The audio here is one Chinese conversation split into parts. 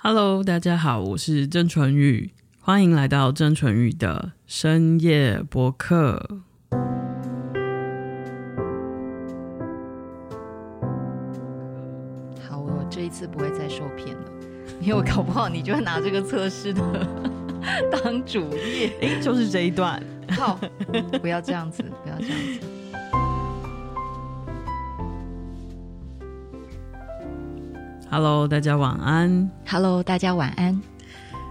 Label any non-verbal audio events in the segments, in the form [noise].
Hello，大家好，我是郑淳宇，欢迎来到郑淳宇的深夜播客。[laughs] [laughs] 好，我这一次不会再受骗了，因为我搞不好你就会拿这个测试的 [laughs] 当主页，哎，就是这一段。好，不要这样子，不要这样子。Hello，大家晚安。Hello，大家晚安。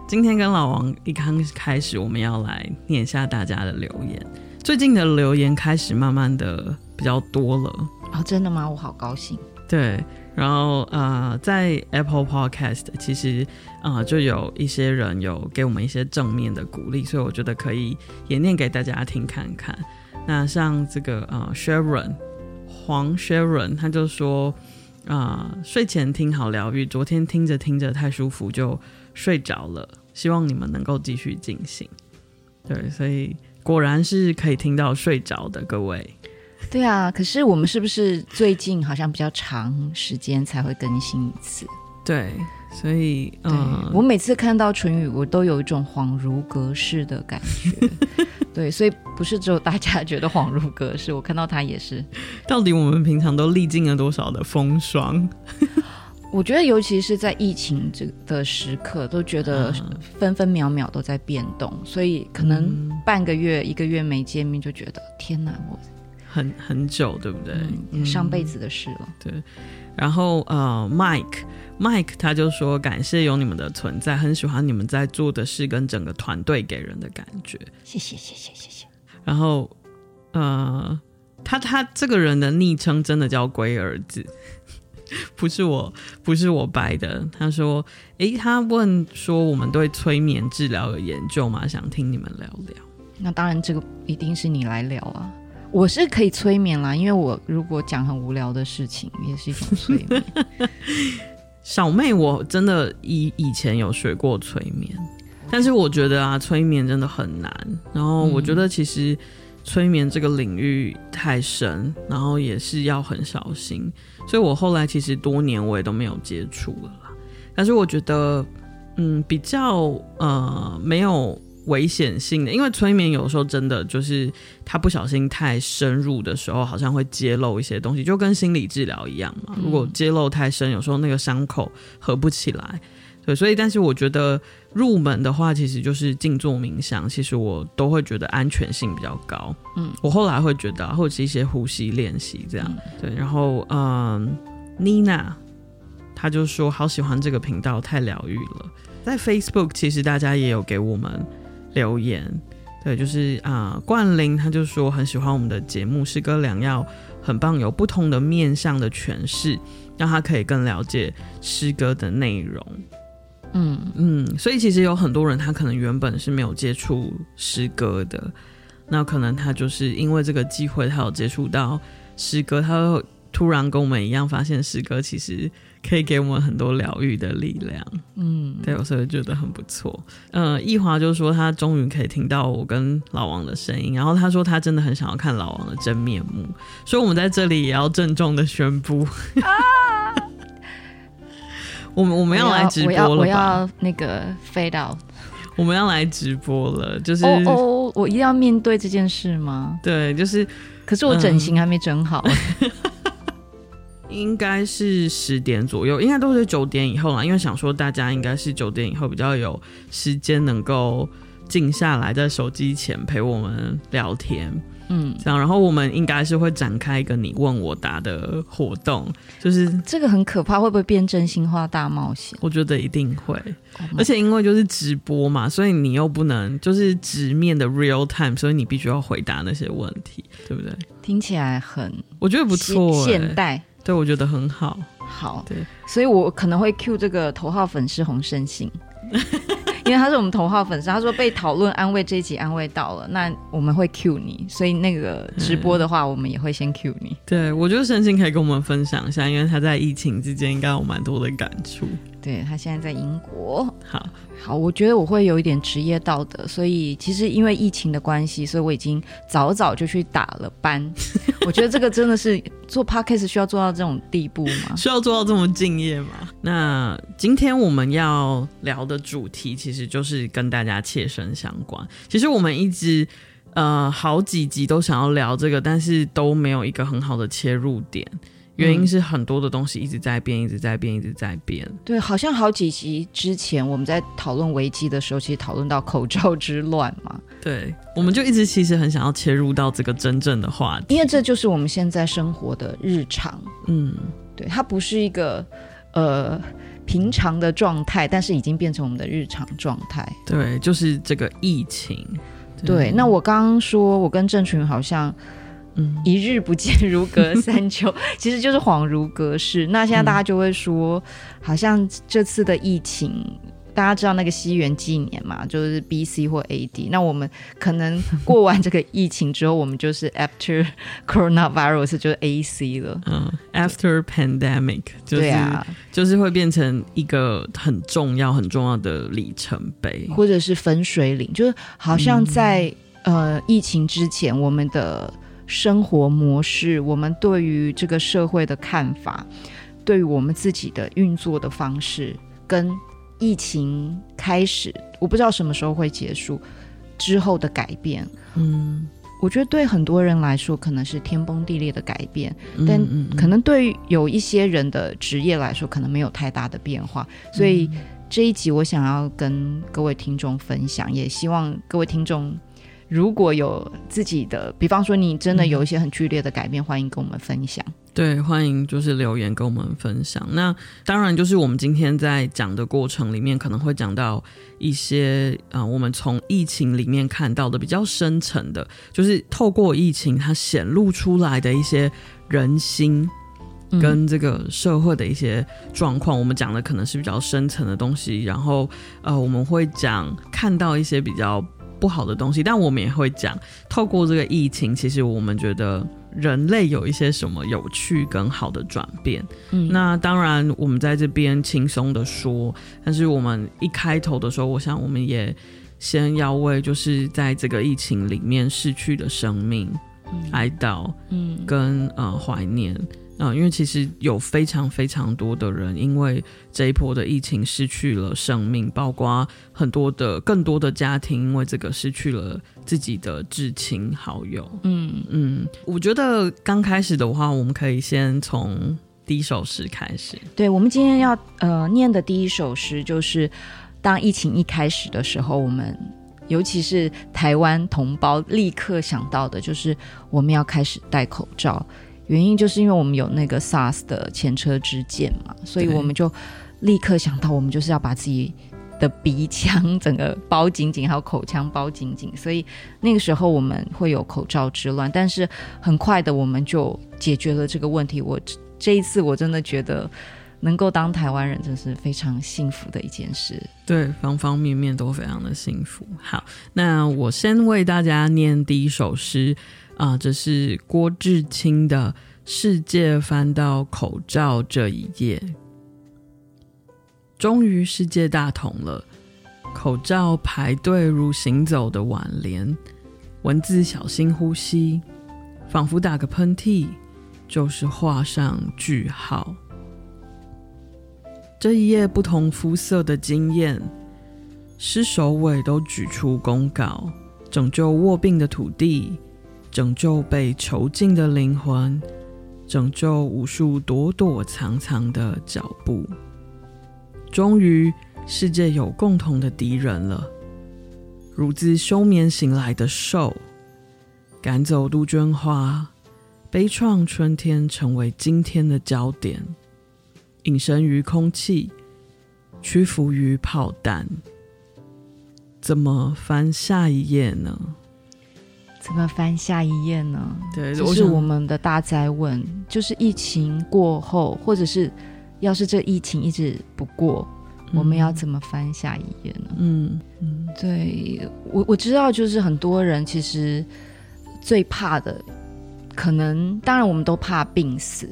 今天跟老王一刚开始，我们要来念一下大家的留言。最近的留言开始慢慢的比较多了。哦，真的吗？我好高兴。对，然后呃，在 Apple Podcast 其实啊、呃，就有一些人有给我们一些正面的鼓励，所以我觉得可以也念给大家听看看。那像这个呃，Sharon 黄 Sharon 他就说。啊、呃，睡前听好疗愈。昨天听着听着太舒服就睡着了，希望你们能够继续进行。对，所以果然是可以听到睡着的各位。对啊，可是我们是不是最近好像比较长时间才会更新一次？对，所以嗯，我每次看到唇语，我都有一种恍如隔世的感觉。[laughs] 对，所以不是只有大家觉得恍如隔世，我看到他也是。到底我们平常都历尽了多少的风霜？[laughs] 我觉得，尤其是在疫情这的时刻，都觉得分分秒秒都在变动，嗯、所以可能半个月、嗯、一个月没见面，就觉得天哪，我很很久，对不对？嗯、上辈子的事了。对。然后呃，Mike。Mike 他就说：“感谢有你们的存在，很喜欢你们在做的事跟整个团队给人的感觉。谢谢谢谢谢谢。然后，呃，他他这个人的昵称真的叫龟儿子，[laughs] 不是我不是我掰的。他说：诶，他问说我们对催眠治疗有研究吗？想听你们聊聊。那当然，这个一定是你来聊啊。我是可以催眠啦，因为我如果讲很无聊的事情，也是一种催眠。[laughs] ”小妹，我真的以以前有学过催眠，但是我觉得啊，催眠真的很难。然后我觉得其实催眠这个领域太深，然后也是要很小心，所以我后来其实多年我也都没有接触了啦。但是我觉得，嗯，比较呃没有。危险性的，因为催眠有时候真的就是他不小心太深入的时候，好像会揭露一些东西，就跟心理治疗一样嘛。如果揭露太深，有时候那个伤口合不起来。对，所以但是我觉得入门的话，其实就是静坐冥想，其实我都会觉得安全性比较高。嗯，我后来会觉得，或者是一些呼吸练习这样。对，然后嗯，Nina，他就说好喜欢这个频道，太疗愈了。在 Facebook，其实大家也有给我们。留言，对，就是啊、呃，冠霖他就说很喜欢我们的节目，诗歌良药很棒，有不同的面向的诠释，让他可以更了解诗歌的内容。嗯嗯，所以其实有很多人他可能原本是没有接触诗歌的，那可能他就是因为这个机会，他有接触到诗歌，他会突然跟我们一样发现诗歌其实。可以给我们很多疗愈的力量，嗯，对，我所以觉得很不错。嗯，易华就说他终于可以听到我跟老王的声音，然后他说他真的很想要看老王的真面目，所以我们在这里也要郑重的宣布，啊、[laughs] 我们我们要来直播了吧？我要，那个 fade out，我们要来直播了，就是哦哦，我一定要面对这件事吗？对，就是，可是我整形还没整好。[laughs] [laughs] 嗯应该是十点左右，应该都是九点以后啦，因为想说大家应该是九点以后比较有时间能够静下来，在手机前陪我们聊天，嗯，这样，然后我们应该是会展开一个你问我答的活动，就是这个很可怕，会不会变真心话大冒险？我觉得一定会，oh、而且因为就是直播嘛，所以你又不能就是直面的 real time，所以你必须要回答那些问题，对不对？听起来很，我觉得不错、欸，现代。对，我觉得很好。好，对，所以我可能会 cue 这个头号粉丝洪胜信，[laughs] 因为他是我们头号粉丝。他说被讨论安慰这一集安慰到了，那我们会 cue 你。所以那个直播的话，我们也会先 cue 你。对，我觉得胜信可以跟我们分享一下，因为他在疫情之间应该有蛮多的感触。对，他现在在英国。好，好，我觉得我会有一点职业道德，所以其实因为疫情的关系，所以我已经早早就去打了班。[laughs] 我觉得这个真的是。做 podcast 需要做到这种地步吗？[laughs] 需要做到这么敬业吗？那今天我们要聊的主题，其实就是跟大家切身相关。其实我们一直呃好几集都想要聊这个，但是都没有一个很好的切入点。原因是很多的东西一直在变，一直在变，一直在变。对，好像好几集之前我们在讨论危机的时候，其实讨论到口罩之乱嘛。对，我们就一直其实很想要切入到这个真正的话题，因为这就是我们现在生活的日常。嗯，对，它不是一个呃平常的状态，但是已经变成我们的日常状态。对，就是这个疫情。对，对，那我刚刚说，我跟郑群好像。嗯，一日不见如隔 [laughs] 三秋，其实就是恍如隔世。那现在大家就会说，嗯、好像这次的疫情，大家知道那个西元纪年嘛，就是 B C 或 A D。那我们可能过完这个疫情之后，我们就是 After Coronavirus，就是 A C 了。嗯，After Pandemic，就是就是会变成一个很重要、很重要的里程碑，或者是分水岭，就是好像在、嗯、呃疫情之前，我们的。生活模式，我们对于这个社会的看法，对于我们自己的运作的方式，跟疫情开始，我不知道什么时候会结束之后的改变。嗯，我觉得对很多人来说可能是天崩地裂的改变，但可能对于有一些人的职业来说，可能没有太大的变化。所以这一集我想要跟各位听众分享，也希望各位听众。如果有自己的，比方说你真的有一些很剧烈的改变，嗯、欢迎跟我们分享。对，欢迎就是留言跟我们分享。那当然就是我们今天在讲的过程里面，可能会讲到一些啊、呃，我们从疫情里面看到的比较深层的，就是透过疫情它显露出来的一些人心跟这个社会的一些状况。嗯、我们讲的可能是比较深层的东西，然后呃，我们会讲看到一些比较。不好的东西，但我们也会讲，透过这个疫情，其实我们觉得人类有一些什么有趣跟好的转变。嗯，那当然我们在这边轻松的说，但是我们一开头的时候，我想我们也先要为就是在这个疫情里面逝去的生命哀悼，嗯，跟呃怀念。啊、呃，因为其实有非常非常多的人因为这一波的疫情失去了生命，包括很多的更多的家庭因为这个失去了自己的至亲好友。嗯嗯，我觉得刚开始的话，我们可以先从第一首诗开始。对，我们今天要呃念的第一首诗，就是当疫情一开始的时候，我们尤其是台湾同胞立刻想到的，就是我们要开始戴口罩。原因就是因为我们有那个 SARS 的前车之鉴嘛，所以我们就立刻想到，我们就是要把自己的鼻腔整个包紧紧，还有口腔包紧紧。所以那个时候我们会有口罩之乱，但是很快的我们就解决了这个问题。我这一次我真的觉得能够当台湾人，真是非常幸福的一件事。对，方方面面都非常的幸福。好，那我先为大家念第一首诗。啊，这是郭志清的《世界翻到口罩这一页》。终于世界大同了，口罩排队如行走的挽联，文字小心呼吸，仿佛打个喷嚏就是画上句号。这一页不同肤色的经验，诗首尾都举出公告，拯救卧病的土地。拯救被囚禁的灵魂，拯救无数躲躲藏藏的脚步。终于，世界有共同的敌人了。如自休眠醒来的兽，赶走杜鹃花，悲怆春天成为今天的焦点。隐身于空气，屈服于炮弹。怎么翻下一页呢？怎么翻下一页呢？对，就是我们的大灾问。就是疫情过后，或者是要是这疫情一直不过，嗯、我们要怎么翻下一页呢？嗯嗯，对我我知道，就是很多人其实最怕的，可能当然我们都怕病死，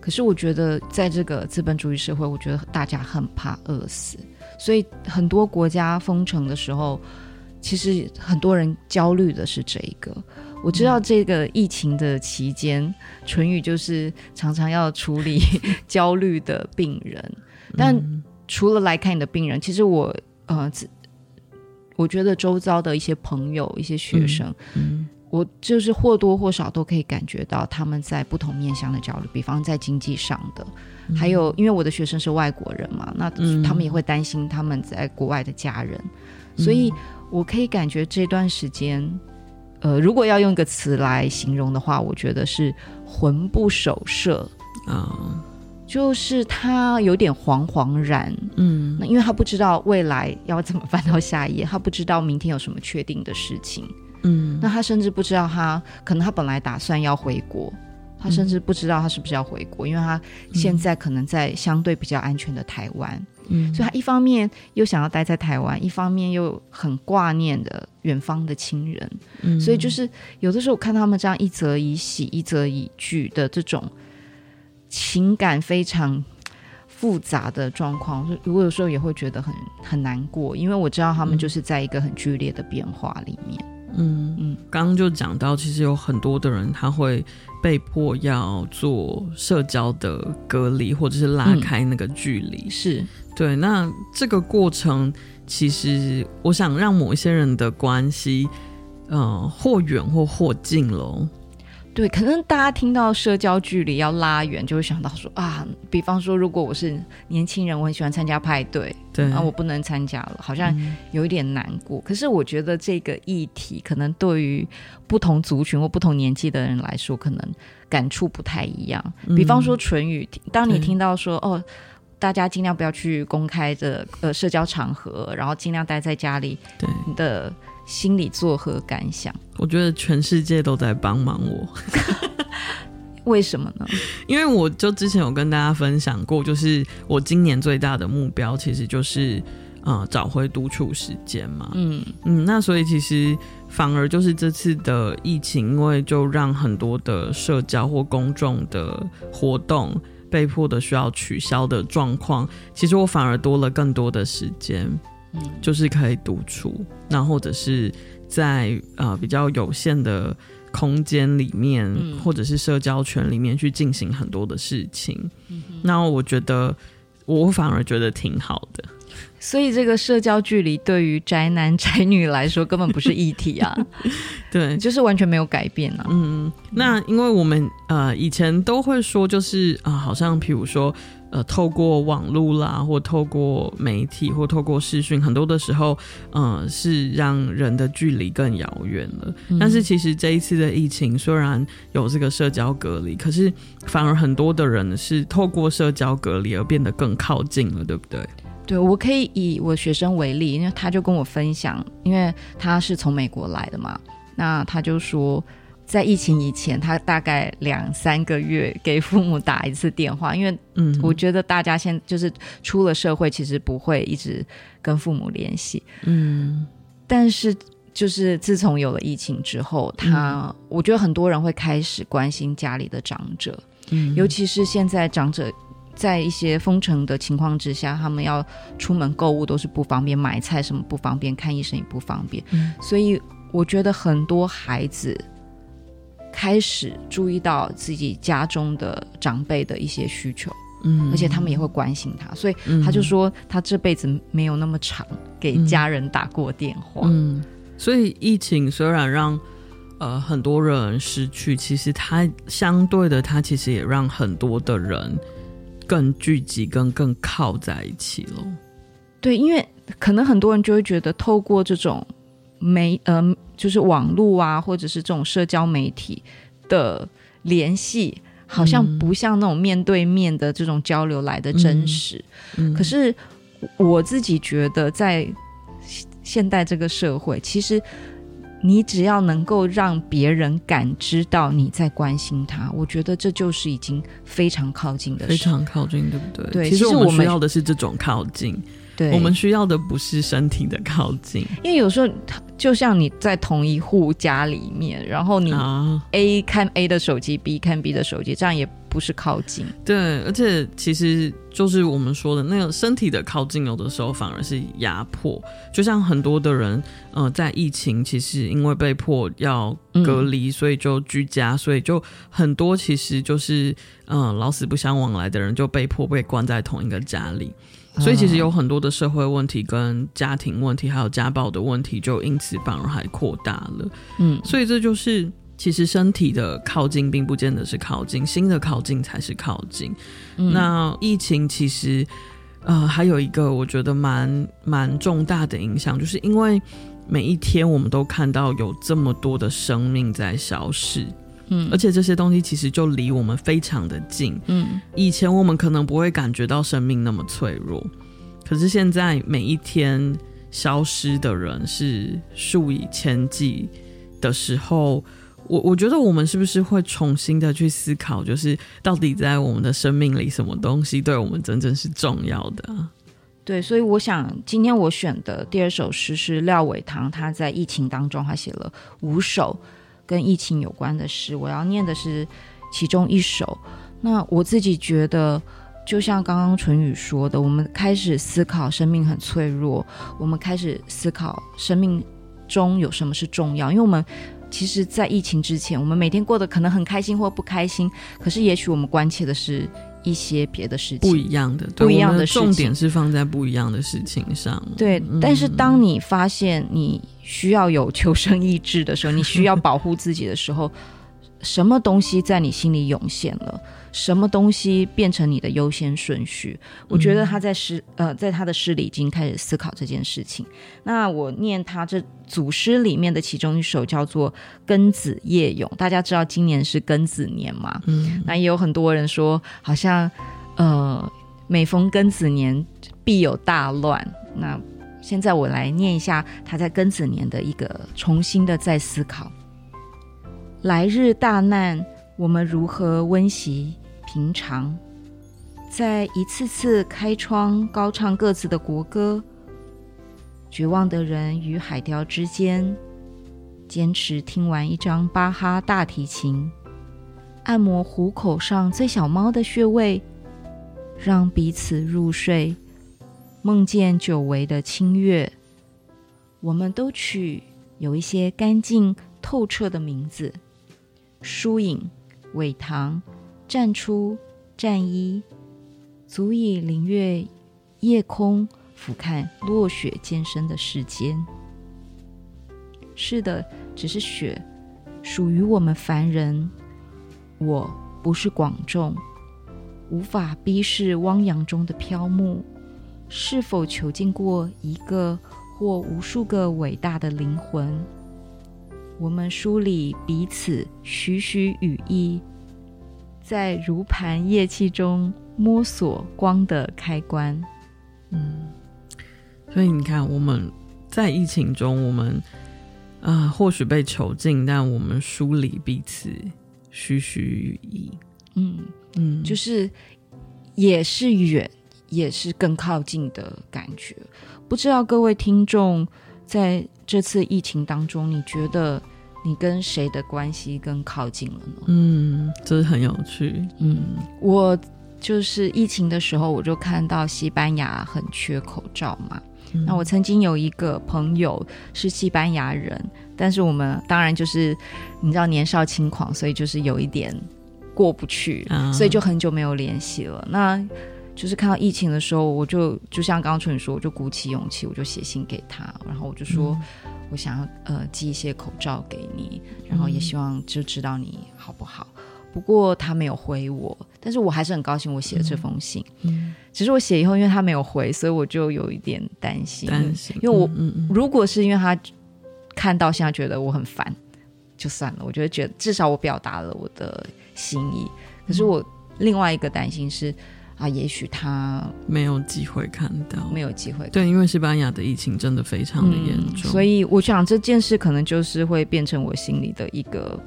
可是我觉得在这个资本主义社会，我觉得大家很怕饿死，所以很多国家封城的时候。其实很多人焦虑的是这一个，我知道这个疫情的期间，淳于就是常常要处理 [laughs] 焦虑的病人。但除了来看你的病人，其实我呃，我觉得周遭的一些朋友、一些学生，嗯，我就是或多或少都可以感觉到他们在不同面向的焦虑，比方在经济上的，还有因为我的学生是外国人嘛，那他们也会担心他们在国外的家人，所以我可以感觉这段时间。呃，如果要用一个词来形容的话，我觉得是魂不守舍。啊，就是他有点惶惶然，嗯，那因为他不知道未来要怎么翻到下一页，他不知道明天有什么确定的事情，嗯，那他甚至不知道他可能他本来打算要回国，他甚至不知道他是不是要回国，因为他现在可能在相对比较安全的台湾。嗯，所以他一方面又想要待在台湾，一方面又很挂念的远方的亲人。嗯，所以就是有的时候我看他们这样一则以喜，一则以惧的这种情感非常复杂的状况，我有时候也会觉得很很难过，因为我知道他们就是在一个很剧烈的变化里面。嗯嗯，刚刚就讲到，其实有很多的人他会。被迫要做社交的隔离，或者是拉开那个距离，嗯、是对。那这个过程，其实我想让某一些人的关系，呃，或远或或近喽。对，可能大家听到社交距离要拉远，就会想到说啊，比方说，如果我是年轻人，我很喜欢参加派对，对，啊，我不能参加了，好像有一点难过。嗯。可是我觉得这个议题，可能对于不同族群或不同年纪的人来说，可能感触不太一样。比方说唇语，当你听到说哦，大家尽量不要去公开的呃社交场合，然后尽量待在家里，对你的。心里作何感想？我觉得全世界都在帮忙我。为什么呢？[laughs] 因为我就之前有跟大家分享过，就是我今年最大的目标其实就是呃找回独处时间嘛。嗯嗯，那所以其实反而就是这次的疫情，因为就让很多的社交或公众的活动被迫的需要取消的状况，其实我反而多了更多的时间。嗯，就是可以独处，那或者是在呃比较有限的空间里面，嗯，或者是社交圈里面去进行很多的事情。嗯，那我觉得我反而觉得挺好的。所以这个社交距离对于宅男宅女来说根本不是议题啊，[laughs] 对，就是完全没有改变啊。嗯，那因为我们呃以前都会说，就是啊，呃，好像譬如说。呃，透过网络啦，或透过媒体，或透过视讯，很多的时候，呃，是让人的距离更遥远了。嗯。但是，其实这一次的疫情虽然有这个社交隔离，可是反而很多的人是透过社交隔离而变得更靠近了，对不对？对，我可以以我学生为例，因为他就跟我分享，因为他是从美国来的嘛，那他就说。在疫情以前，他大概两三个月给父母打一次电话，因为嗯，我觉得大家现就是出了社会，其实不会一直跟父母联系，嗯。但是就是自从有了疫情之后，他、嗯、我觉得很多人会开始关心家里的长者，嗯，尤其是现在长者在一些封城的情况之下，他们要出门购物都是不方便，买菜什么不方便，看医生也不方便，嗯，所以我觉得很多孩子。开始注意到自己家中的长辈的一些需求，嗯，而且他们也会关心他，所以他就说他这辈子没有那么长给家人打过电话，嗯，所以疫情虽然让呃很多人失去，其实他相对的，他其实也让很多的人更聚集，跟更靠在一起了。对，因为可能很多人就会觉得透过这种。媒呃，就是网络啊，或者是这种社交媒体的联系，好像不像那种面对面的这种交流来的真实。嗯嗯、可是我自己觉得，在现代这个社会，其实你只要能够让别人感知到你在关心他，我觉得这就是已经非常靠近的事，非常靠近，对不对？对，其实我们需要的是这种靠近。对，我们需要的不是身体的靠近，因为有时候就像你在同一户家里面，然后你 A 看 A 的手机，B 看 B 的手机，这样也不是靠近。对，而且其实就是我们说的那个身体的靠近，有的时候反而是压迫。就像很多的人，呃，在疫情其实因为被迫要隔离，嗯，所以就居家，所以就很多其实就是嗯，呃，老死不相往来的人就被迫被关在同一个家里。所以其实有很多的社会问题、跟家庭问题，还有家暴的问题，就因此反而还扩大了。嗯，所以这就是。其实身体的靠近并不见得是靠近，心的靠近才是靠近。嗯、那疫情其实，呃，还有一个我觉得蛮蛮重大的影响，就是因为每一天我们都看到有这么多的生命在消逝，嗯，而且这些东西其实就离我们非常的近，嗯，以前我们可能不会感觉到生命那么脆弱，可是现在每一天消失的人是数以千计的时候。我我觉得我们是不是会重新的去思考，就是到底在我们的生命里，什么东西对我们真正是重要的？对，所以我想今天我选的第二首诗是廖伟棠，他在疫情当中他写了五首跟疫情有关的诗，我要念的是其中一首。那我自己觉得，就像刚刚淳宇说的，我们开始思考生命很脆弱，我们开始思考生命中有什么是重要，因为我们。其实，在疫情之前，我们每天过得可能很开心或不开心，可是也许我们关切的是一些别的事情，不一样的，不一样的。重点是放在不一样的事情上。对，嗯，但是当你发现你需要有求生意志的时候，你需要保护自己的时候，什么东西在你心里涌现了？什么东西变成你的优先顺序？我觉得他在诗呃，在他的诗里已经开始思考这件事情。那我念他这组诗里面的其中一首叫做《庚子夜咏》，大家知道今年是庚子年嘛？嗯，那也有很多人说，好像呃，每逢庚子年必有大乱。那现在我来念一下他在庚子年的一个重新的再思考：来日大难，我们如何温习？平常，在一次次开窗高唱各自的国歌，绝望的人与海雕之间，坚持听完一张巴哈大提琴，按摩虎口上最小猫的穴位，让彼此入睡，梦见久违的清月。我们都取有一些干净透彻的名字：疏影、苇塘，站出战衣，足以领略夜空，俯瞰落雪渐深的世间。是的，只是雪，属于我们凡人。我不是广众，无法逼视汪洋中的飘木。是否囚禁过一个或无数个伟大的灵魂？我们梳理彼此徐徐羽翼。在如盘夜气中摸索光的开关，嗯，所以你看，我们在疫情中，我们啊、呃，或许被囚禁，但我们梳理彼此，徐徐羽翼，嗯嗯，就是也是远，也是更靠近的感觉。不知道各位听众在这次疫情当中，你觉得？你跟谁的关系更靠近了呢？嗯，这是很有趣。嗯，我就是疫情的时候，我就看到西班牙很缺口罩嘛。嗯、那我曾经有一个朋友是西班牙人，但是我们当然就是你知道年少轻狂，所以就是有一点过不去，啊、所以就很久没有联系了。那就是看到疫情的时候，我就就像刚刚淳说，我就鼓起勇气，我就写信给他，然后我就说。嗯我想要呃寄一些口罩给你，然后也希望就知道你好不好。嗯、不过他没有回我，但是我还是很高兴我写了这封信。嗯，只是我写以后，因为他没有回，所以我就有一点担心。担心，因为我、嗯嗯、如果是因为他看到现在觉得我很烦，就算了。我觉得觉得至少我表达了我的心意。可是我另外一个担心是。啊，也许他没有机会看到，没有机会。对，因为西班牙的疫情真的非常的严重，嗯，所以我想这件事可能就是会变成我心里的一个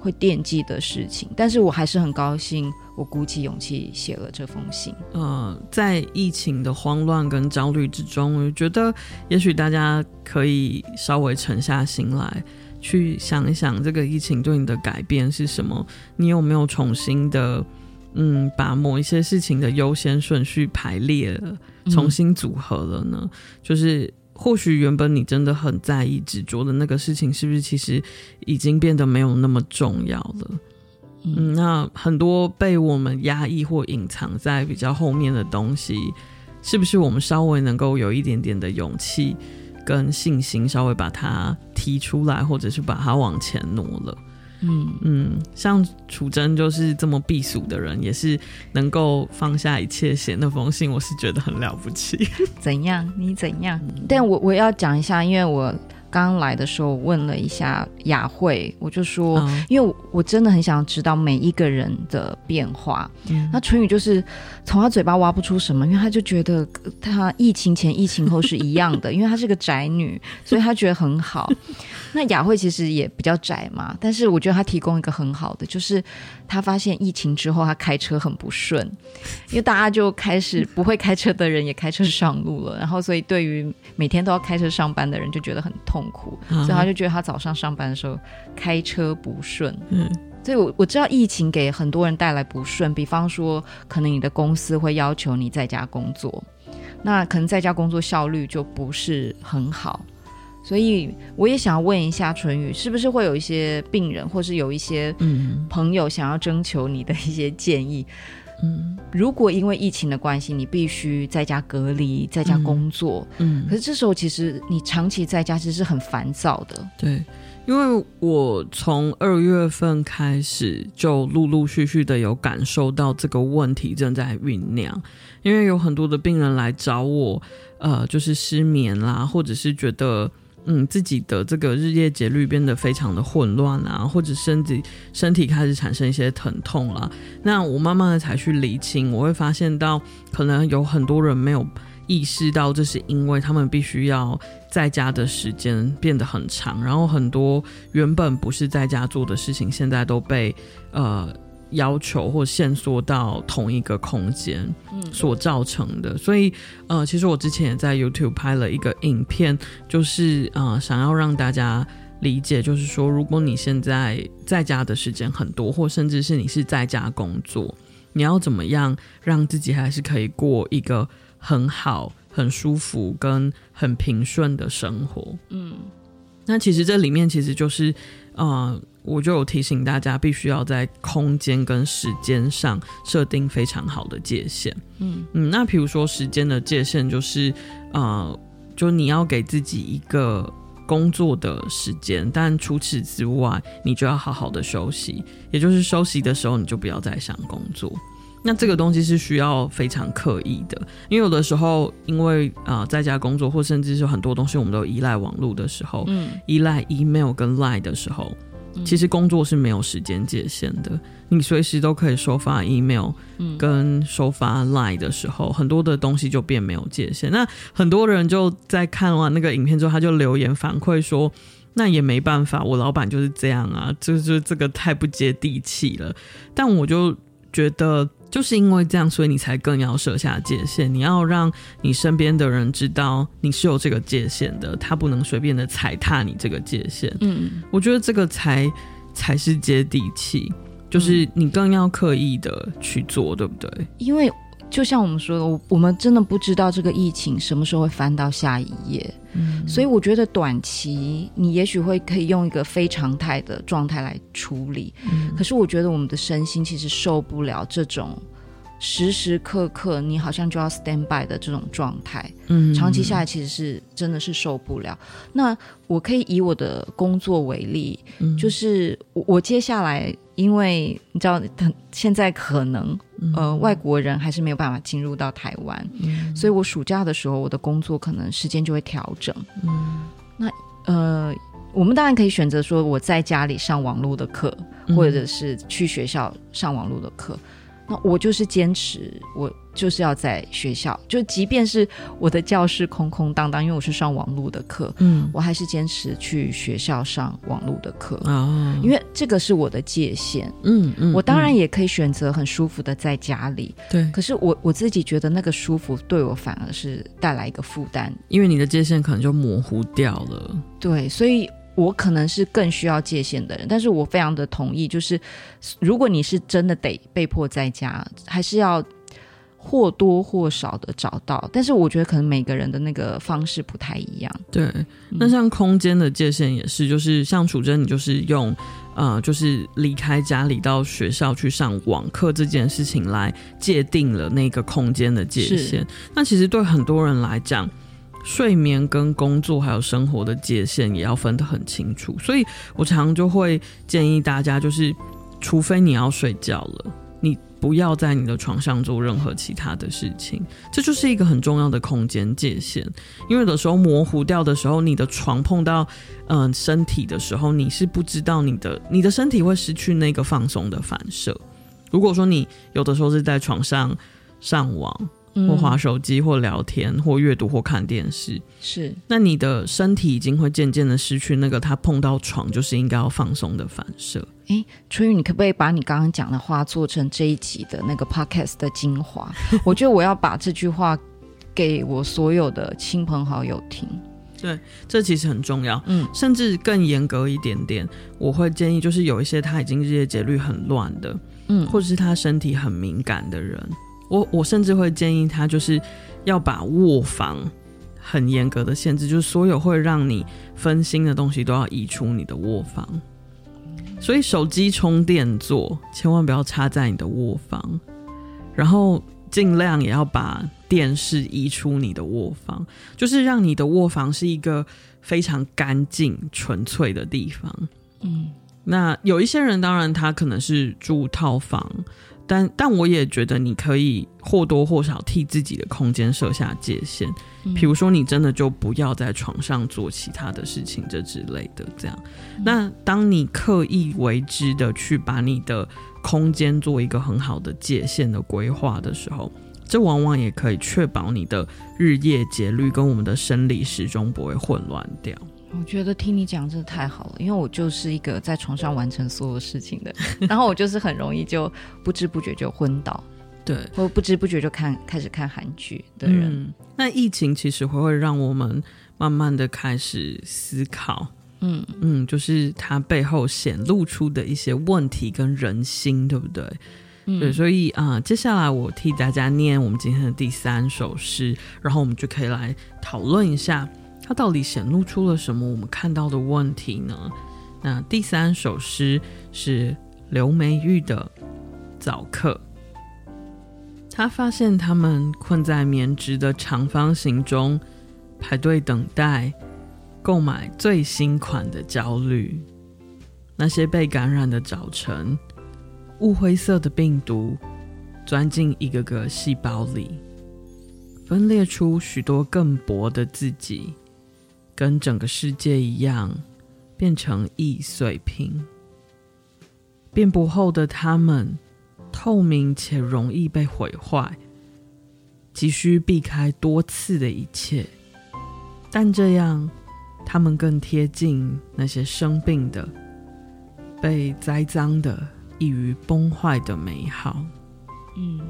会惦记的事情。但是我还是很高兴，我鼓起勇气写了这封信。呃，在疫情的慌乱跟焦虑之中，我觉得也许大家可以稍微沉下心来，去想一想这个疫情对你的改变是什么。你有没有重新的，嗯，把某一些事情的优先顺序排列了，重新组合了呢？嗯、就是。或许原本你真的很在意、执着的那个事情，是不是其实已经变得没有那么重要了？嗯，那很多被我们压抑或隐藏在比较后面的东西，是不是我们稍微能够有一点点的勇气跟信心，稍微把它提出来，或者是把它往前挪了？嗯嗯，像楚真就是这么避俗的人，也是能够放下一切写那封信，我是觉得很了不起。[laughs] 怎样？你怎样？嗯、但我我要讲一下，因为我。刚来的时候问了一下雅慧，我就说，嗯、因为我，我真的很想知道每一个人的变化。嗯、那春雨就是从他嘴巴挖不出什么，因为他就觉得他疫情前、疫情后是一样的，因为他是个宅女，所以他觉得很好。[laughs] 那雅慧其实也比较窄嘛，但是我觉得他提供一个很好的，就是他发现疫情之后他开车很不顺，因为大家就开始不会开车的人也开车上路了，然后所以对于每天都要开车上班的人就觉得很痛。痛苦，所以他就觉得他早上上班的时候开车不顺。嗯，所以我我知道疫情给很多人带来不顺，比方说可能你的公司会要求你在家工作，那可能在家工作效率就不是很好。所以我也想要问一下淳于，是不是会有一些病人，或是有一些朋友想要征求你的一些建议？嗯，如果因为疫情的关系，你必须在家隔离，在家工作，嗯，可是这时候其实你长期在家其实是很烦躁的。对，因为我从二月份开始就陆陆续续的有感受到这个问题正在酝酿，因为有很多的病人来找我，呃，就是失眠啦，或者是觉得。嗯，自己的这个日夜节律变得非常的混乱啊，或者身体身体开始产生一些疼痛啦。那我慢慢的才去理清，我会发现到可能有很多人没有意识到，这是因为他们必须要在家的时间变得很长，然后很多原本不是在家做的事情，现在都被呃。要求或限缩到同一个空间，所造成的。嗯、所以，呃，其实我之前也在 YouTube 拍了一个影片，就是呃，想要让大家理解，就是说，如果你现在在家的时间很多，或甚至是你是在家工作，你要怎么样让自己还是可以过一个很好、很舒服跟很平顺的生活？嗯，那其实这里面其实就是，呃。我就有提醒大家，必须要在空间跟时间上设定非常好的界限。嗯嗯，那比如说时间的界限，就是呃，就你要给自己一个工作的时间，但除此之外，你就要好好的休息。也就是休息的时候，你就不要再想工作。那这个东西是需要非常刻意的，因为有的时候，因为呃在家工作，或甚至是很多东西我们都依赖网络的时候，嗯，依赖 email 跟 line 的时候。其实工作是没有时间界限的，你随时都可以收发 email，跟收发 line 的时候，很多的东西就变没有界限。那很多人就在看完那个影片之后，他就留言反馈说：“那也没办法，我老板就是这样啊，就是这个太不接地气了。”但我就觉得。就是因为这样，所以你才更要设下界限。你要让你身边的人知道你是有这个界限的，他不能随便的踩踏你这个界限。嗯，我觉得这个才才是接地气，就是你更要刻意的去做，对不对？因为。就像我们说的，我我们真的不知道这个疫情什么时候会翻到下一页，嗯，所以我觉得短期你也许会可以用一个非常态的状态来处理，嗯，可是我觉得我们的身心其实受不了这种时时刻刻你好像就要 stand by 的这种状态，嗯，长期下来其实是真的是受不了。那我可以以我的工作为例，嗯，就是我我接下来。因为你知道，现在可能呃外国人还是没有办法进入到台湾，嗯、所以我暑假的时候，我的工作可能时间就会调整。嗯、那呃，我们当然可以选择说我在家里上网络的课，或者是去学校上网络的课。那我就是坚持，我就是要在学校，就即便是我的教室空空荡荡，因为我是上网络的课，嗯，我还是坚持去学校上网络的课啊，哦、因为这个是我的界限，嗯嗯，我当然也可以选择很舒服的在家里，对、嗯，可是我我自己觉得那个舒服对我反而是带来一个负担，因为你的界限可能就模糊掉了，对，所以。我可能是更需要界限的人，但是我非常的同意，就是如果你是真的得被迫在家，还是要或多或少的找到。但是我觉得可能每个人的那个方式不太一样。对，那像空间的界限也是，就是像楚真，你就是用呃，就是离开家里到学校去上网课这件事情来界定了那个空间的界限。那其实对很多人来讲。睡眠跟工作还有生活的界限也要分得很清楚，所以我常常就会建议大家，就是除非你要睡觉了，你不要在你的床上做任何其他的事情，这就是一个很重要的空间界限。因为有的时候模糊掉的时候，你的床碰到嗯、身体的时候，你是不知道你的你的身体会失去那个放松的反射。如果说你有的时候是在床上上网。或划手机，或聊天，或阅读，或看电视，是。那你的身体已经会渐渐的失去那个他碰到床就是应该要放松的反射。哎、欸，春雨，你可不可以把你刚刚讲的话做成这一集的那个 podcast 的精华？[laughs] 我觉得我要把这句话给我所有的亲朋好友听。对，这其实很重要。嗯，甚至更严格一点点，我会建议就是有一些他已经日夜节律很乱的，嗯，或者是他身体很敏感的人。我我甚至会建议他，就是要把卧房很严格的限制，就是所有会让你分心的东西都要移出你的卧房。所以手机充电座千万不要插在你的卧房，然后尽量也要把电视移出你的卧房，就是让你的卧房是一个非常干净纯粹的地方。嗯，那有一些人当然他可能是住套房。但但我也觉得你可以或多或少替自己的空间设下界限，比如说你真的就不要在床上做其他的事情，这之类的。这样，那当你刻意为之的去把你的空间做一个很好的界限的规划的时候，这往往也可以确保你的日夜节律跟我们的生理时钟不会混乱掉。我觉得听你讲真的太好了，因为我就是一个在床上完成所有事情的，[laughs] 然后我就是很容易就不知不觉就昏倒，对，或不知不觉就看开始看韩剧的人。嗯，那疫情其实会会让我们慢慢的开始思考，嗯嗯，就是它背后显露出的一些问题跟人心，对不对？嗯，对，所以啊，呃，接下来我替大家念我们今天的第三首诗，然后我们就可以来讨论一下。它到底显露出了什么我们看到的问题呢？那第三首诗是刘梅玉的《早课》。他发现他们困在棉质的长方形中，排队等待购买最新款的焦虑。那些被感染的早晨，雾灰色的病毒钻进一个个细胞里，分裂出许多更薄的自己。跟整个世界一样，变成易碎品。遍布后的他们，透明且容易被毁坏，急需避开多次的一切。但这样，他们更贴近那些生病的、被栽赃的、易于崩坏的美好。嗯，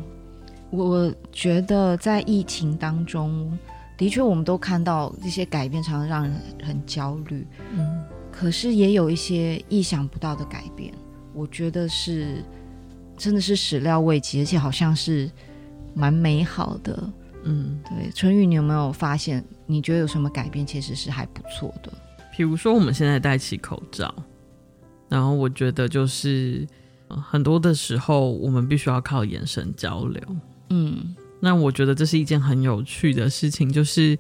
我觉得在疫情当中。的确，我们都看到这些改变，常常让人很焦虑。嗯，可是也有一些意想不到的改变，我觉得是真的是始料未及，而且好像是蛮美好的。嗯，对，春雨，你有没有发现？你觉得有什么改变，其实是还不错的？比如说，我们现在戴起口罩，然后我觉得就是很多的时候，我们必须要靠眼神交流。嗯。那我觉得这是一件很有趣的事情，就是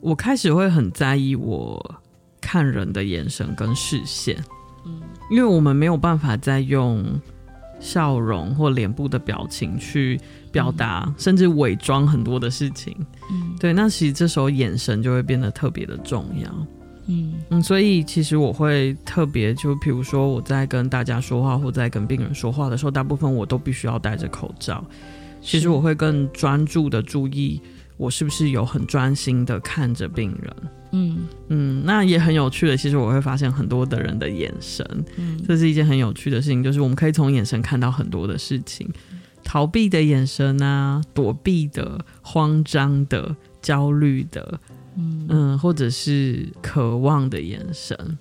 我开始会很在意我看人的眼神跟视线，嗯，因为我们没有办法再用笑容或脸部的表情去表达，嗯，甚至伪装很多的事情，嗯，对，那其实这时候眼神就会变得特别的重要。嗯。嗯，所以其实我会特别，就比如说我在跟大家说话或在跟病人说话的时候，大部分我都必须要戴着口罩。其实我会更专注的注意，我是不是有很专心的看着病人。嗯嗯，那也很有趣的。其实我会发现很多的人的眼神，嗯，这是一件很有趣的事情，就是我们可以从眼神看到很多的事情，逃避的眼神啊，躲避的、慌张的、焦虑的，嗯嗯，或者是渴望的眼神。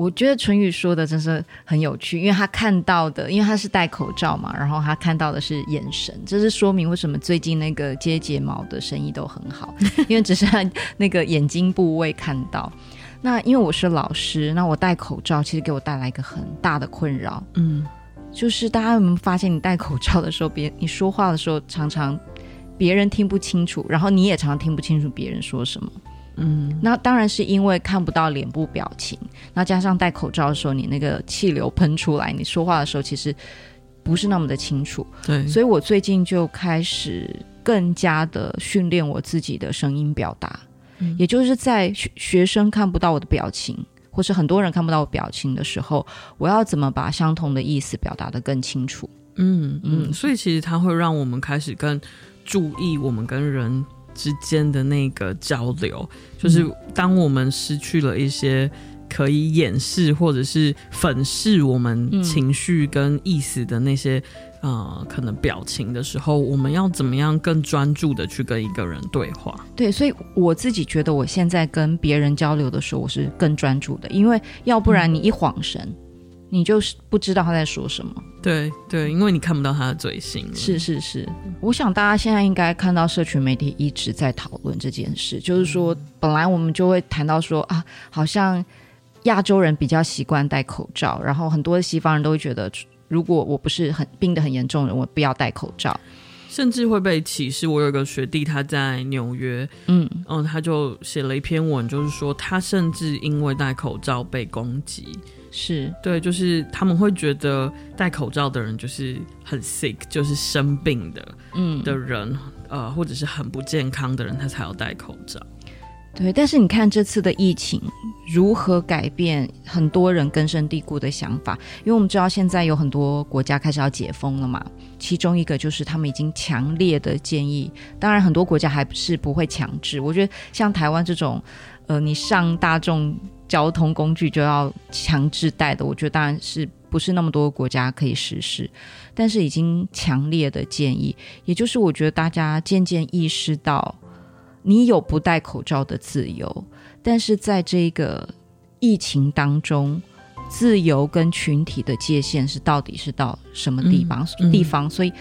我觉得淳宇说的真是很有趣，因为他看到的，因为他是戴口罩嘛，然后他看到的是眼神，这是说明为什么最近那个接睫毛的生意都很好，[laughs] 因为只是他那个眼睛部位看到。那因为我是老师，那我戴口罩其实给我带来一个很大的困扰，嗯，就是大家有没有发现，你戴口罩的时候，别你说话的时候，常常别人听不清楚，然后你也常常听不清楚别人说什么。嗯，那当然是因为看不到脸部表情，那加上戴口罩的时候，你那个气流喷出来，你说话的时候其实不是那么的清楚。对，所以我最近就开始更加的训练我自己的声音表达，嗯，也就是在学生看不到我的表情，或是很多人看不到我表情的时候，我要怎么把相同的意思表达得更清楚？嗯嗯，所以其实它会让我们开始更注意我们跟人之间的那个交流，就是当我们失去了一些可以掩饰或者是粉饰我们情绪跟意思的那些、嗯、呃可能表情的时候，我们要怎么样更专注的去跟一个人对话？对，所以我自己觉得我现在跟别人交流的时候，我是更专注的，因为要不然你一晃神。你就是不知道他在说什么，对对，因为你看不到他的嘴型。是是是，我想大家现在应该看到社群媒体一直在讨论这件事，就是说，本来我们就会谈到说啊，好像亚洲人比较习惯戴口罩，然后很多西方人都会觉得，如果我不是很病得很严重的人，我不要戴口罩，甚至会被歧视。我有一个学弟，他在纽约，嗯嗯，他就写了一篇文，就是说他甚至因为戴口罩被攻击。是对，就是他们会觉得戴口罩的人就是很 sick，就是生病的，嗯，的人，呃，或者是很不健康的人，他才要戴口罩。对，但是你看这次的疫情如何改变很多人根深蒂固的想法？因为我们知道现在有很多国家开始要解封了嘛，其中一个就是他们已经强烈的建议，当然很多国家还是不会强制。我觉得像台湾这种，呃，你上大众。交通工具就要强制戴的，我觉得当然是不是那么多国家可以实施，但是已经强烈的建议，也就是我觉得大家渐渐意识到，你有不戴口罩的自由，但是在这个疫情当中，自由跟群体的界限是到底是到什么地方？嗯嗯、地方，所以。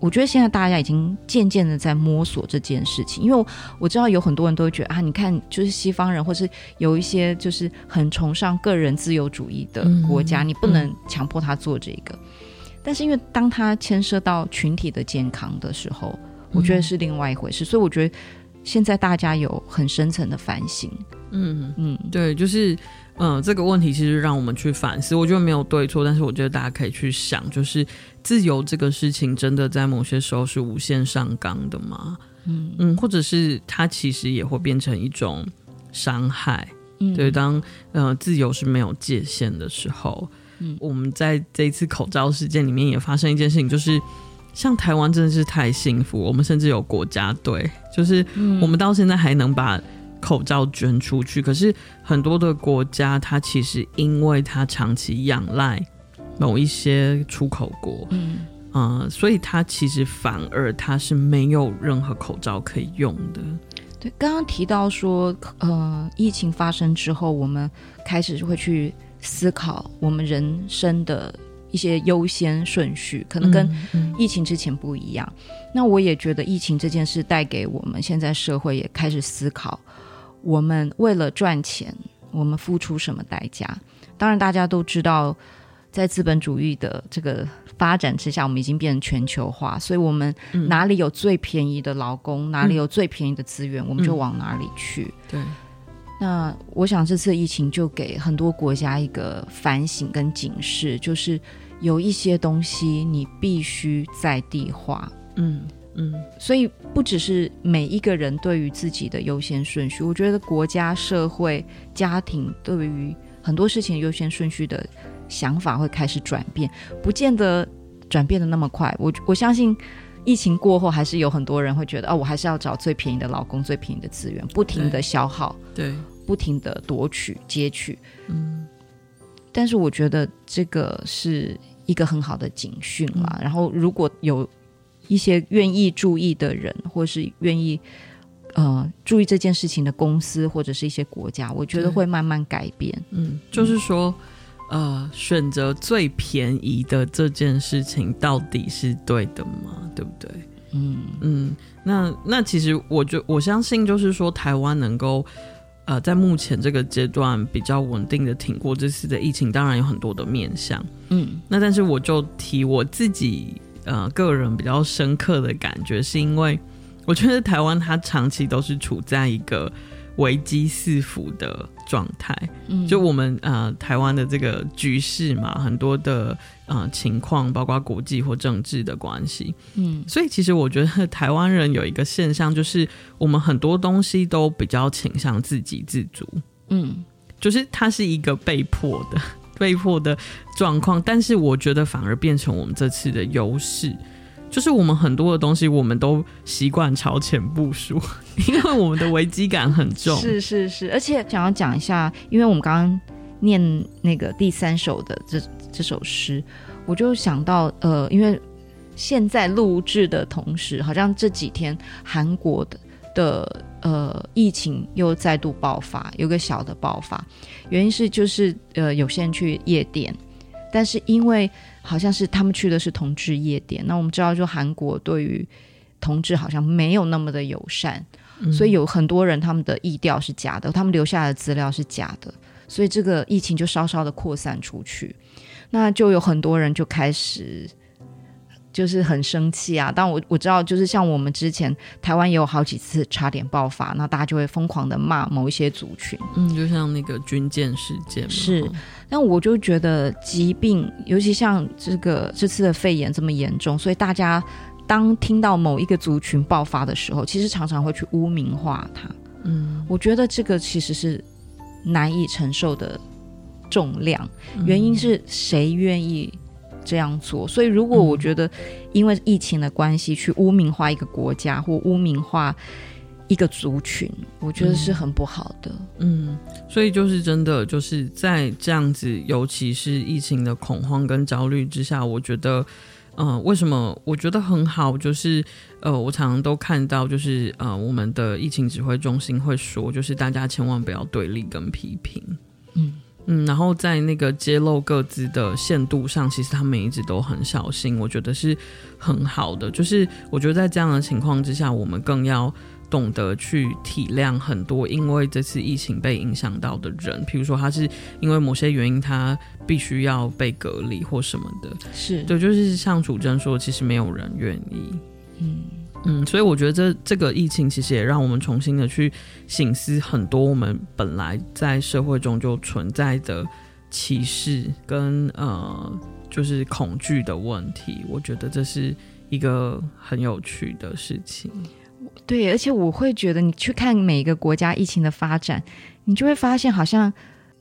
我觉得现在大家已经渐渐的在摸索这件事情，因为我知道有很多人都会觉得啊，你看，就是西方人，或是有一些就是很崇尚个人自由主义的国家，嗯、你不能强迫他做这个。嗯、但是因为当他牵涉到群体的健康的时候，我觉得是另外一回事。嗯、所以我觉得现在大家有很深层的反省。嗯嗯，对，就是。嗯，这个问题其实让我们去反思，我觉得没有对错，但是我觉得大家可以去想，就是自由这个事情真的在某些时候是无限上纲的吗？嗯嗯，或者是它其实也会变成一种伤害？嗯，对，当呃自由是没有界限的时候，嗯，我们在这一次口罩事件里面也发生一件事情，就是像台湾真的是太幸福，我们甚至有国家队，就是我们到现在还能把。口罩捐出去，可是很多的国家，它其实因为它长期仰赖某一些出口国，嗯，呃，所以它其实反而它是没有任何口罩可以用的。对，刚刚提到说，呃，疫情发生之后，我们开始会去思考我们人生的一些优先顺序，可能跟疫情之前不一样。嗯嗯。那我也觉得疫情这件事带给我们现在社会也开始思考。我们为了赚钱，我们付出什么代价？当然，大家都知道，在资本主义的这个发展之下，我们已经变成全球化，所以我们哪里有最便宜的劳工，嗯、哪里有最便宜的资源，嗯、我们就往哪里去。对。那我想，这次疫情就给很多国家一个反省跟警示，就是有一些东西你必须在地化。嗯。嗯，所以不只是每一个人对于自己的优先顺序，我觉得国家、社会、家庭对于很多事情优先顺序的想法会开始转变，不见得转变的那么快。我我相信疫情过后，还是有很多人会觉得，哦，我还是要找最便宜的老公、最便宜的资源，不停的消耗，对，不停的夺取、截取。嗯，但是我觉得这个是一个很好的警讯啦。嗯、然后如果有一些愿意注意的人，或是愿意呃注意这件事情的公司，或者是一些国家，我觉得会慢慢改变。嗯，就是说，呃，选择最便宜的这件事情到底是对的吗？对不对？嗯嗯，那那其实我就我相信，就是说台湾能够呃在目前这个阶段比较稳定的挺过这次的疫情，当然有很多的面向。嗯，那但是我就提我自己。呃，个人比较深刻的感觉，是因为我觉得台湾它长期都是处在一个危机四伏的状态。嗯，就我们呃台湾的这个局势嘛，很多的呃情况，包括国际或政治的关系。嗯，所以其实我觉得台湾人有一个现象，就是我们很多东西都比较倾向自给自足。嗯，就是它是一个被迫的。被迫的状况，但是我觉得反而变成我们这次的优势，就是我们很多的东西，我们都习惯超前部署，[laughs] 因为我们的危机感很重。是是是，而且想要讲一下，因为我们刚刚念那个第三首的这这首诗，我就想到，呃，因为现在录制的同时，好像这几天韩国的的。呃，疫情又再度爆发，有个小的爆发，原因是就是呃，有些人去夜店，但是因为好像是他们去的是同志夜店，那我们知道，就韩国对于同志好像没有那么的友善，嗯、所以有很多人他们的意调是假的，他们留下的资料是假的，所以这个疫情就稍稍的扩散出去，那就有很多人就开始。就是很生气啊！但我我知道，就是像我们之前台湾也有好几次差点爆发，那大家就会疯狂的骂某一些族群，嗯，就像那个军舰事件。是，但我就觉得疾病，尤其像这个这次的肺炎这么严重，所以大家当听到某一个族群爆发的时候，其实常常会去污名化它。嗯，我觉得这个其实是难以承受的重量，原因是谁愿意？这样做，所以如果我觉得因为疫情的关系去污名化一个国家或污名化一个族群，我觉得是很不好的。嗯，所以就是真的就是在这样子，尤其是疫情的恐慌跟焦虑之下，我觉得，嗯、呃，为什么我觉得很好？就是呃，我常常都看到，就是呃，我们的疫情指挥中心会说，就是大家千万不要对立跟批评。嗯。嗯，然后在那个揭露各自的限度上，其实他们一直都很小心，我觉得是很好的。就是我觉得在这样的情况之下，我们更要懂得去体谅很多因为这次疫情被影响到的人，譬如说他是因为某些原因他必须要被隔离或什么的，是对，就是像淑贞说，其实没有人愿意，嗯。嗯，所以我觉得这这个疫情其实也让我们重新的去省思很多我们本来在社会中就存在的歧视跟呃，就是恐惧的问题。我觉得这是一个很有趣的事情。对，而且我会觉得你去看每一个国家疫情的发展，你就会发现好像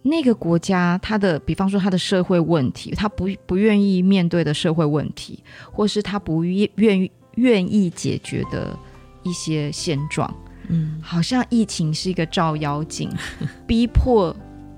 那个国家它的，比方说它的社会问题，他不不愿意面对的社会问题，或是他不愿愿意。愿意解决的一些现状，嗯，好像疫情是一个照妖镜，逼迫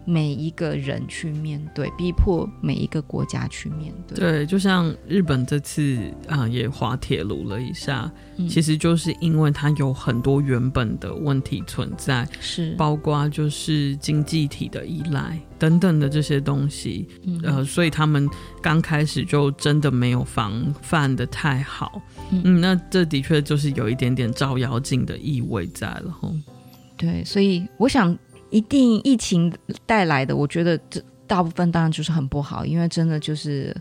每一个人去面对，逼迫每一个国家去面对。对，就像日本这次啊，也滑铁卢了一下。其实就是因为它有很多原本的问题存在，是包括就是经济体的依赖等等的这些东西，嗯、呃，所以他们刚开始就真的没有防范的太好，嗯，嗯，那这的确就是有一点点照妖镜的意味在了，吼。对，所以我想，一定疫情带来的，我觉得这大部分当然就是很不好，因为真的就是，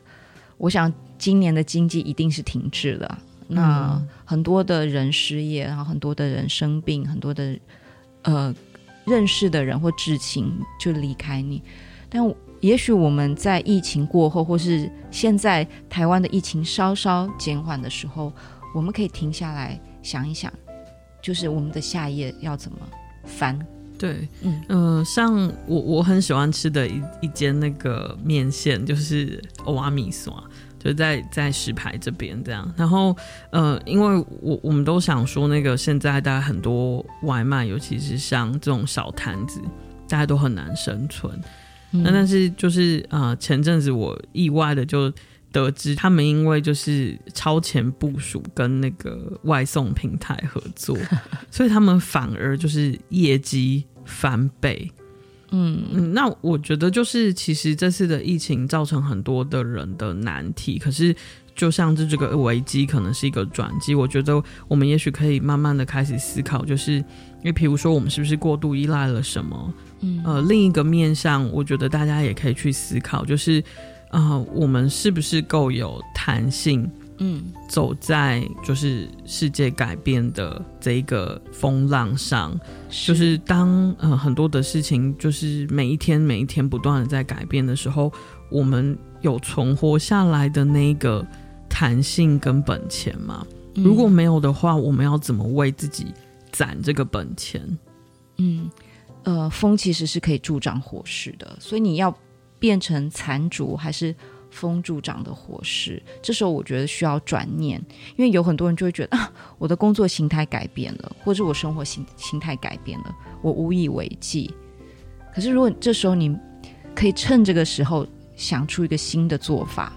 我想今年的经济一定是停滞了。那很多的人失业，然后很多的人生病，很多的呃认识的人或至亲就离开你。但也许我们在疫情过后，或是现在台湾的疫情稍稍减缓的时候，我们可以停下来想一想，就是我们的下一页要怎么翻。对，嗯呃，像我我很喜欢吃的一一间那个面线，就是欧阿米索，就在在石牌这边这样。然后呃，因为我我们都想说，那个现在大家很多外卖，尤其是像这种小摊子，大家都很难生存。那、嗯、但是就是呃，前阵子我意外的就得知，他们因为就是超前部署跟那个外送平台合作，[laughs] 所以他们反而就是业绩翻倍。嗯嗯，那我觉得就是其实这次的疫情造成很多的人的难题，可是就像是这个危机可能是一个转机，我觉得我们也许可以慢慢的开始思考，就是因为譬如说我们是不是过度依赖了什么？嗯呃，另一个面向，我觉得大家也可以去思考，就是。啊、呃，我们是不是够有弹性？嗯，走在就是世界改变的这一个风浪上，是就是当呃很多的事情就是每一天每一天不断的在改变的时候，我们有存活下来的那个弹性跟本钱吗？嗯、如果没有的话，我们要怎么为自己攒这个本钱？嗯，呃，风其实是可以助长火势的，所以你要。变成残烛还是风助长的火势？这时候我觉得需要转念，因为有很多人就会觉得啊，[laughs] 我的工作形态改变了，或者我生活形形态改变了，我无以为继。可是如果这时候你可以趁这个时候想出一个新的做法，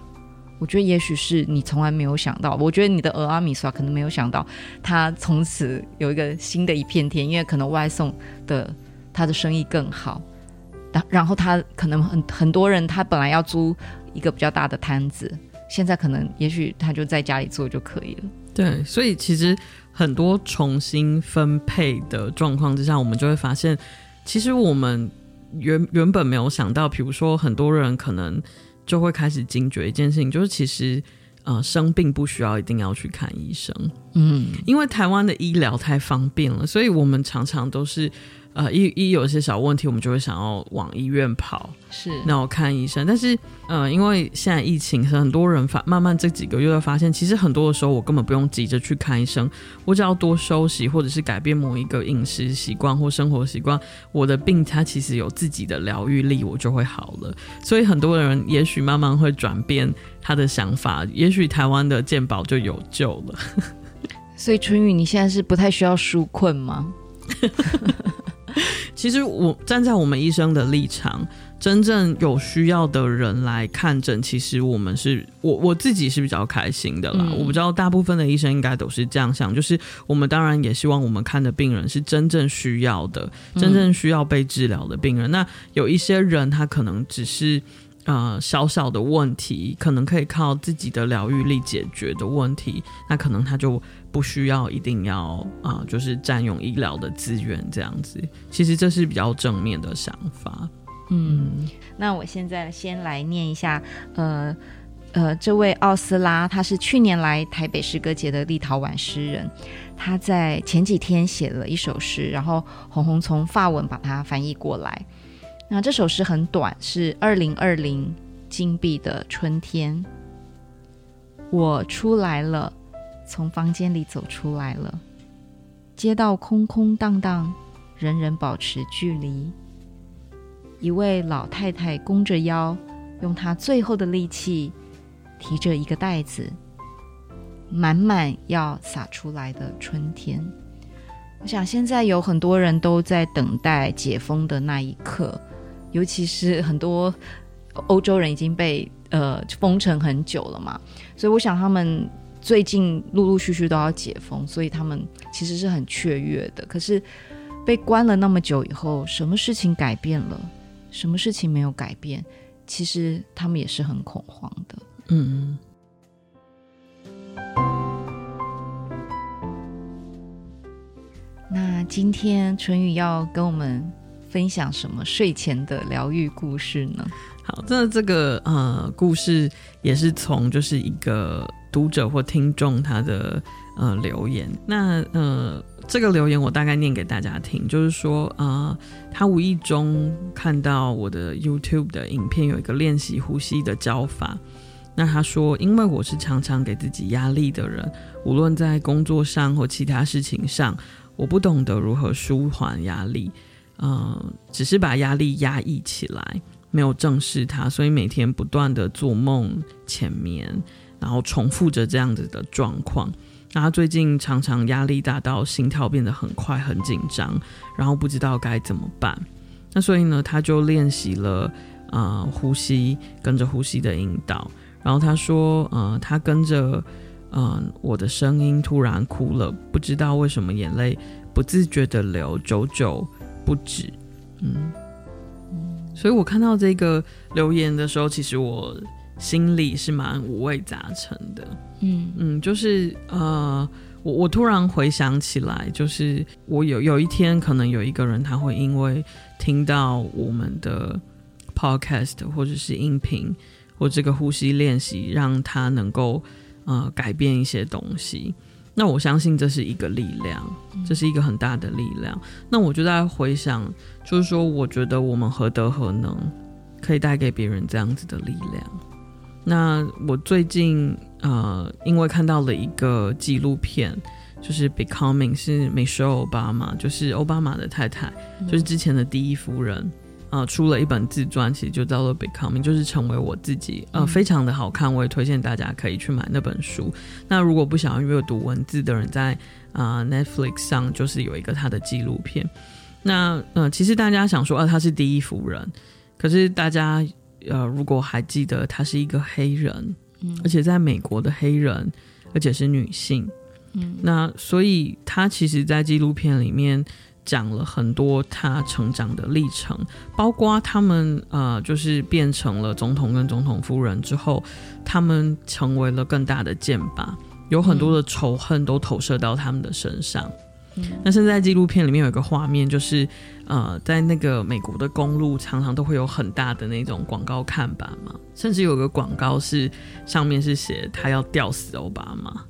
我觉得也许是你从来没有想到。我觉得你的俄阿米刷可能没有想到，他从此有一个新的一片天，因为可能外送的他的生意更好。然后他可能很很多人，他本来要租一个比较大的摊子，现在可能也许他就在家里做就可以了。对，所以其实很多重新分配的状况之下，我们就会发现，其实我们原原本没有想到，比如说很多人可能就会开始惊觉一件事情，就是其实呃生病不需要一定要去看医生，嗯，因为台湾的医疗太方便了，所以我们常常都是。呃，一一有一些小问题，我们就会想要往医院跑，是，那我看医生。但是，呃，因为现在疫情，很多人发慢慢这几个月会发现，其实很多的时候，我根本不用急着去看医生，我只要多休息，或者是改变某一个饮食习惯或生活习惯，我的病它其实有自己的疗愈力，我就会好了。所以，很多人也许慢慢会转变他的想法，也许台湾的健保就有救了。[laughs] 所以，春雨，你现在是不太需要纾困吗？[laughs] [laughs] 其实我站在我们医生的立场，真正有需要的人来看诊，其实我们是我我自己是比较开心的啦。嗯、我不知道大部分的医生应该都是这样想，就是我们当然也希望我们看的病人是真正需要的，真正需要被治疗的病人。嗯、那有一些人他可能只是。呃，小小的问题，可能可以靠自己的疗愈力解决的问题，那可能他就不需要一定要啊、就是占用医疗的资源这样子。其实这是比较正面的想法。嗯，那我现在先来念一下，呃呃，这位奥斯拉，他是去年来台北诗歌节的立陶宛诗人，他在前几天写了一首诗，然后红红从法文把它翻译过来。那这首诗很短，是二零二零金币的春天。我出来了，从房间里走出来了。街道空空荡荡，人人保持距离。一位老太太弓着腰，用她最后的力气提着一个袋子，满满要洒出来的春天。我想现在有很多人都在等待解封的那一刻。尤其是很多欧洲人已经被呃封城很久了嘛，所以我想他们最近陆陆续续都要解封，所以他们其实是很雀跃的。可是被关了那么久以后，什么事情改变了？什么事情没有改变？其实他们也是很恐慌的。嗯。那今天春雨要跟我们。分享什么睡前的疗愈故事呢？好，这这个呃故事也是从就是一个读者或听众他的呃留言。那呃这个留言我大概念给大家听，就是说呃他无意中看到我的 YouTube 的影片有一个练习呼吸的教法，那他说，因为我是常常给自己压力的人，无论在工作上或其他事情上，我不懂得如何舒缓压力，呃，只是把压力压抑起来，没有正视它，所以每天不断的做梦、浅眠，然后重复着这样子的状况。那他最近常常压力大到心跳变得很快、很紧张，然后不知道该怎么办。那所以呢，他就练习了啊、呼吸，跟着呼吸的引导。然后他说，呃，他跟着，嗯、我的声音突然哭了，不知道为什么眼泪不自觉的流，久久不止。嗯，所以我看到这个留言的时候，其实我心里是蛮五味杂陈的。嗯嗯，就是呃，我我突然回想起来，就是我有有一天，可能有一个人他会因为听到我们的 podcast 或者是音频。或这个呼吸练习，让他能够呃改变一些东西。那我相信这是一个力量，这是一个很大的力量。那我就在回想，就是说，我觉得我们何德何能，可以带给别人这样子的力量。那我最近呃，因为看到了一个纪录片，就是《Becoming》，是 Michelle Obama，就是奥巴马的太太，就是之前的第一夫人。呃，出了一本自传，其实就叫做《Becoming》，就是成为我自己。呃，非常的好看，我也推荐大家可以去买那本书。那如果不想要阅读文字的人在，在、呃、啊 Netflix 上就是有一个他的纪录片。那呃，其实大家想说，啊，他是第一夫人，可是大家呃，如果还记得，他是一个黑人，嗯，而且在美国的黑人，而且是女性，嗯，那所以他其实，在纪录片里面。讲了很多他成长的历程，包括他们呃，就是变成了总统跟总统夫人之后，他们成为了更大的箭靶，有很多的仇恨都投射到他们的身上。嗯、那现在纪录片里面有一个画面，就是呃，在那个美国的公路，常常都会有很大的那种广告看板嘛，甚至有个广告是上面是写他要吊死欧巴马。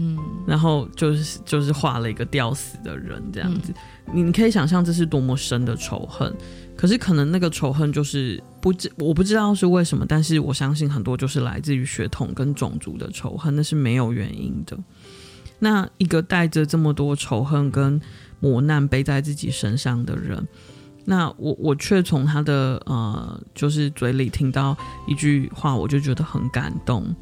嗯，然后就是就是画了一个吊死的人这样子，嗯、你可以想象这是多么深的仇恨。可是可能那个仇恨就是不知我不知道是为什么，但是我相信很多就是来自于血统跟种族的仇恨，那是没有原因的。那一个带着这么多仇恨跟磨难背在自己身上的人，那我我却从他的呃就是嘴里听到一句话，我就觉得很感动。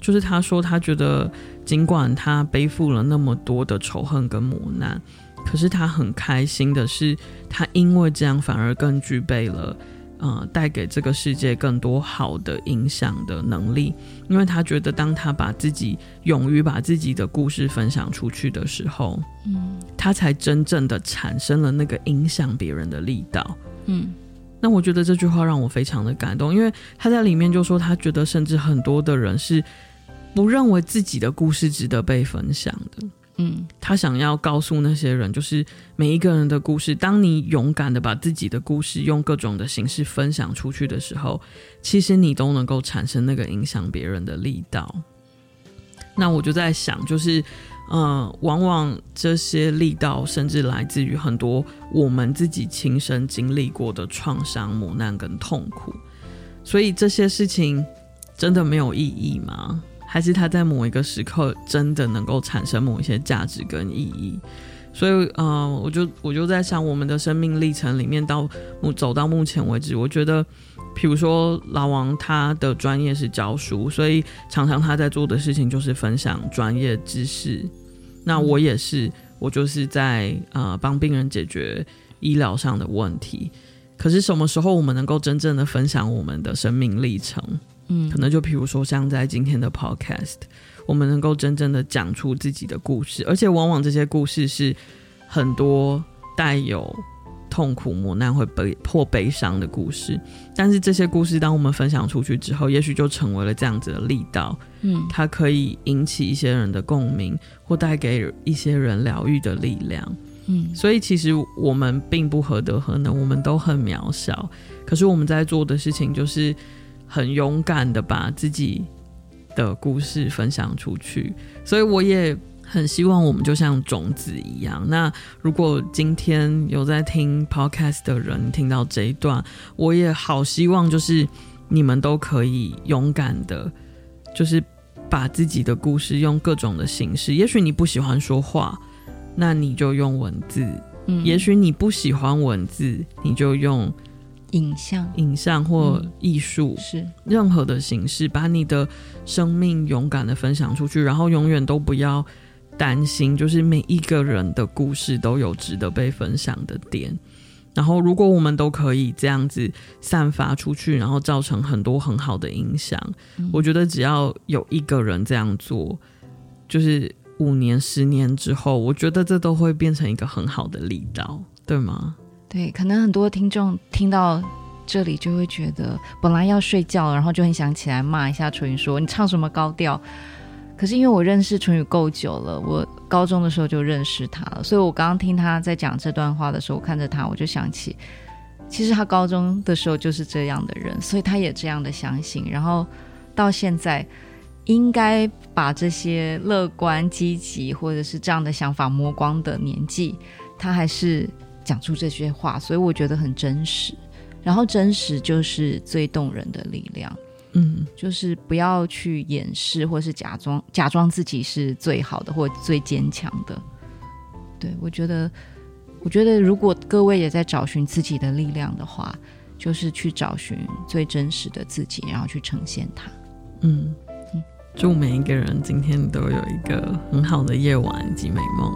就是他说，他觉得尽管他背负了那么多的仇恨跟磨难，可是他很开心的是，他因为这样反而更具备了，呃，带给这个世界更多好的影响的能力。因为他觉得，当他把自己勇于把自己的故事分享出去的时候，嗯，他才真正的产生了那个影响别人的力道，嗯。那我觉得这句话让我非常的感动，因为他在里面就说，他觉得甚至很多的人是。不认为自己的故事值得被分享的，嗯，他想要告诉那些人，就是每一个人的故事，当你勇敢的把自己的故事用各种的形式分享出去的时候，其实你都能够产生那个影响别人的力道。那我就在想，就是，嗯，往往这些力道甚至来自于很多我们自己亲身经历过的创伤、磨难跟痛苦，所以这些事情真的没有意义吗？还是它在某一个时刻真的能够产生某一些价值跟意义，所以，嗯、呃，我就我就在想，我们的生命历程里面到目走到目前为止，我觉得，比如说老王他的专业是教书，所以常常他在做的事情就是分享专业知识。那我也是，我就是在呃帮病人解决医疗上的问题。可是什么时候我们能够真正的分享我们的生命历程？嗯，可能就比如说，像在今天的 podcast，我们能够真正的讲出自己的故事，而且往往这些故事是很多带有痛苦、磨难、会被迫悲伤的故事。但是这些故事，当我们分享出去之后，也许就成为了这样子的力道。嗯，它可以引起一些人的共鸣，或带给一些人疗愈的力量。嗯，所以其实我们并不何德何能，我们都很渺小。可是我们在做的事情就是。很勇敢的把自己的故事分享出去，所以我也很希望我们就像种子一样。那如果今天有在听 podcast 的人听到这一段，我也好希望就是你们都可以勇敢的就是把自己的故事用各种的形式。也许你不喜欢说话，那你就用文字；嗯，也许你不喜欢文字，你就用影像、影像或艺术，嗯，是任何的形式，把你的生命勇敢的分享出去，然后永远都不要担心，就是每一个人的故事都有值得被分享的点。然后，如果我们都可以这样子散发出去，然后造成很多很好的影响，嗯，我觉得只要有一个人这样做，就是五年、十年之后，我觉得这都会变成一个很好的力道，对吗？对，可能很多听众听到这里就会觉得，本来要睡觉了，然后就很想起来骂一下淳宇，说你唱什么高调。可是因为我认识淳宇够久了，我高中的时候就认识他了，所以我刚刚听他在讲这段话的时候，我看着他，我就想起，其实他高中的时候就是这样的人，所以他也这样的相信，然后到现在应该把这些乐观、积极或者是这样的想法磨光的年纪，他还是讲出这些话，所以我觉得很真实，然后真实就是最动人的力量。嗯，就是不要去掩饰，或是假装假装自己是最好的或最坚强的。对，我觉得，我觉得如果各位也在找寻自己的力量的话，就是去找寻最真实的自己，然后去呈现它。嗯嗯，祝每一个人今天都有一个很好的夜晚及美梦。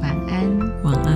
晚安，晚安。